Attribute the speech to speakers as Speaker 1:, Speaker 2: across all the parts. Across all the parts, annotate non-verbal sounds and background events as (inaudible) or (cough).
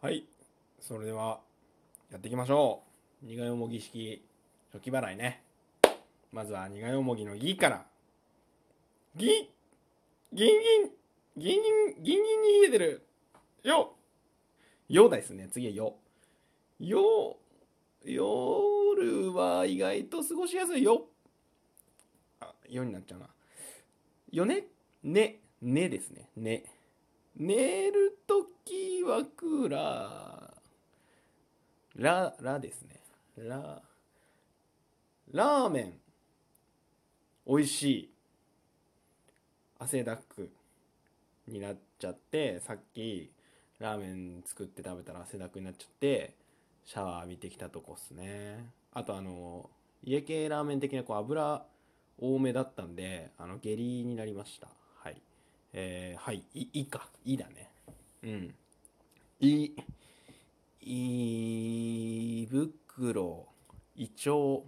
Speaker 1: はい。それではやっていきましょう。苦いもぎ式初期払いね。まずは苦いもぎのギから。ギギンギンギンギンギンギンに入れてる。よ。よですね。次はよ。よ夜は意外と過ごしやすいよ。あよになっちゃうな。よね。ね。ねですね。ね。寝るはクーラーララですね。ララーメン。美味しい。汗だくになっちゃってさっきラーメン作って食べたら汗だくになっちゃってシャワー浴びてきたとこっすね。あとあの家系ラーメン的なこう油多めだったんであの下痢になりました。はい。えー、はいいいか。いいだね。うん。い胃袋胃腸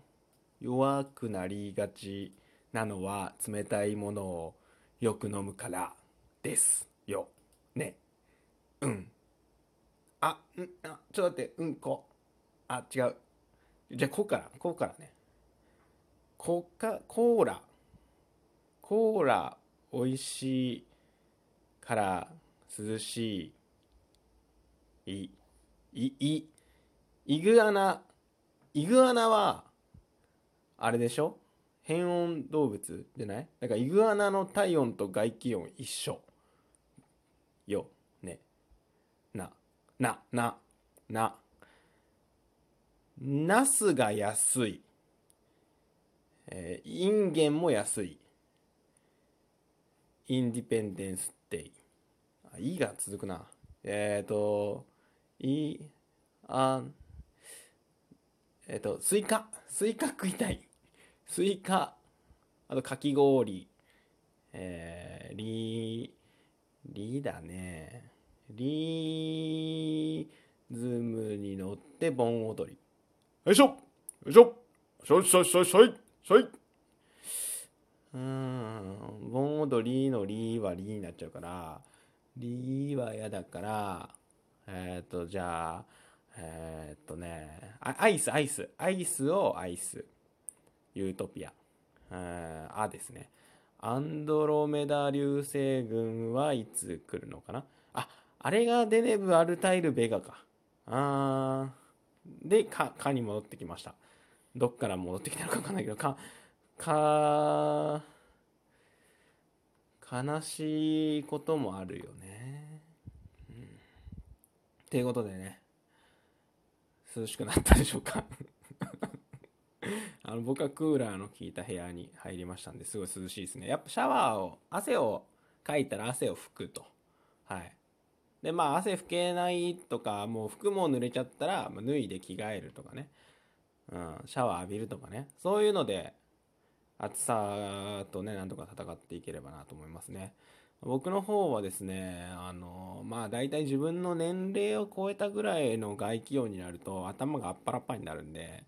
Speaker 1: 弱くなりがちなのは冷たいものをよく飲むからですよ。ね。うん。あんあちょっと待って。うんこ。あ違う。じゃあこうからこうからね。コカ・コーラ。コーラ美味しいから涼しい。いいいイグアナイグアナはあれでしょ？変温動物じゃない？だからイグアナの体温と外気温一緒。よね。なななな。ナスが安い。えー、インゲンも安い。インディペンデンスデイ。あいいが続くな。えっ、ー、といあえっ、ー、とスイカ。スイカ食いたい。スイカ。あとかき氷。えー、リリだね。リズムに乗って盆踊り。よいしょ。よいしょ。しょいしょいしょいしょい。しょい。うん。盆踊りのリはリになっちゃうからリは嫌だからえっ、ー、とじゃあえっ、ー、とねアイスアイス。アイスをアイスユートピア。えあですね。アンドロメダ流星群はいつ来るのかな？ああれがデネブ・アルタイル・ベガか。あー。でかかに戻ってきました。どっから戻ってきたのか分かんないけどかか悲しいこともあるよね。うん。ということでね涼しくなったでしょうか (laughs) あの僕はクーラーの効いた部屋に入りましたんですごい涼しいですね。やっぱシャワーを汗をかいたら汗を拭くと。はい。でまあ汗拭けないとかもう服も濡れちゃったら脱いで着替えるとかね。うん、シャワー浴びるとかねそういうので暑さとねなんとか戦っていければなと思いますね僕の方はですねあのまあ大体自分の年齢を超えたぐらいの外気温になると頭があっぱらっぱになるんで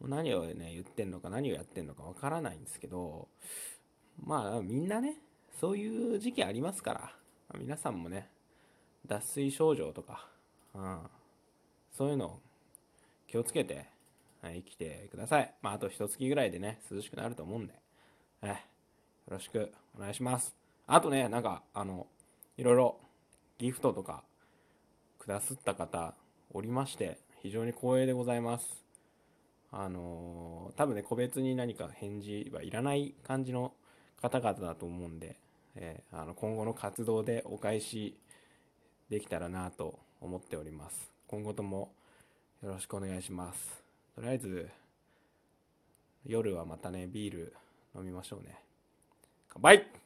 Speaker 1: 何をね言ってんのか何をやってんのかわからないんですけどまあみんなねそういう時期ありますから皆さんもね脱水症状とか、うん、そういうの気をつけてはい生きてください。まあ、あと一月ぐらいでね、涼しくなると思うんで、え、よろしくお願いします。あとね、なんか、あの、いろいろギフトとかくださった方おりまして、非常に光栄でございます。あの多分ね、個別に何か返事はいらない感じの方々だと思うんで、えー、あの今後の活動でお返しできたらなと思っております。今後ともよろしくお願いします。とりあえず夜はまたねビール飲みましょうね乾杯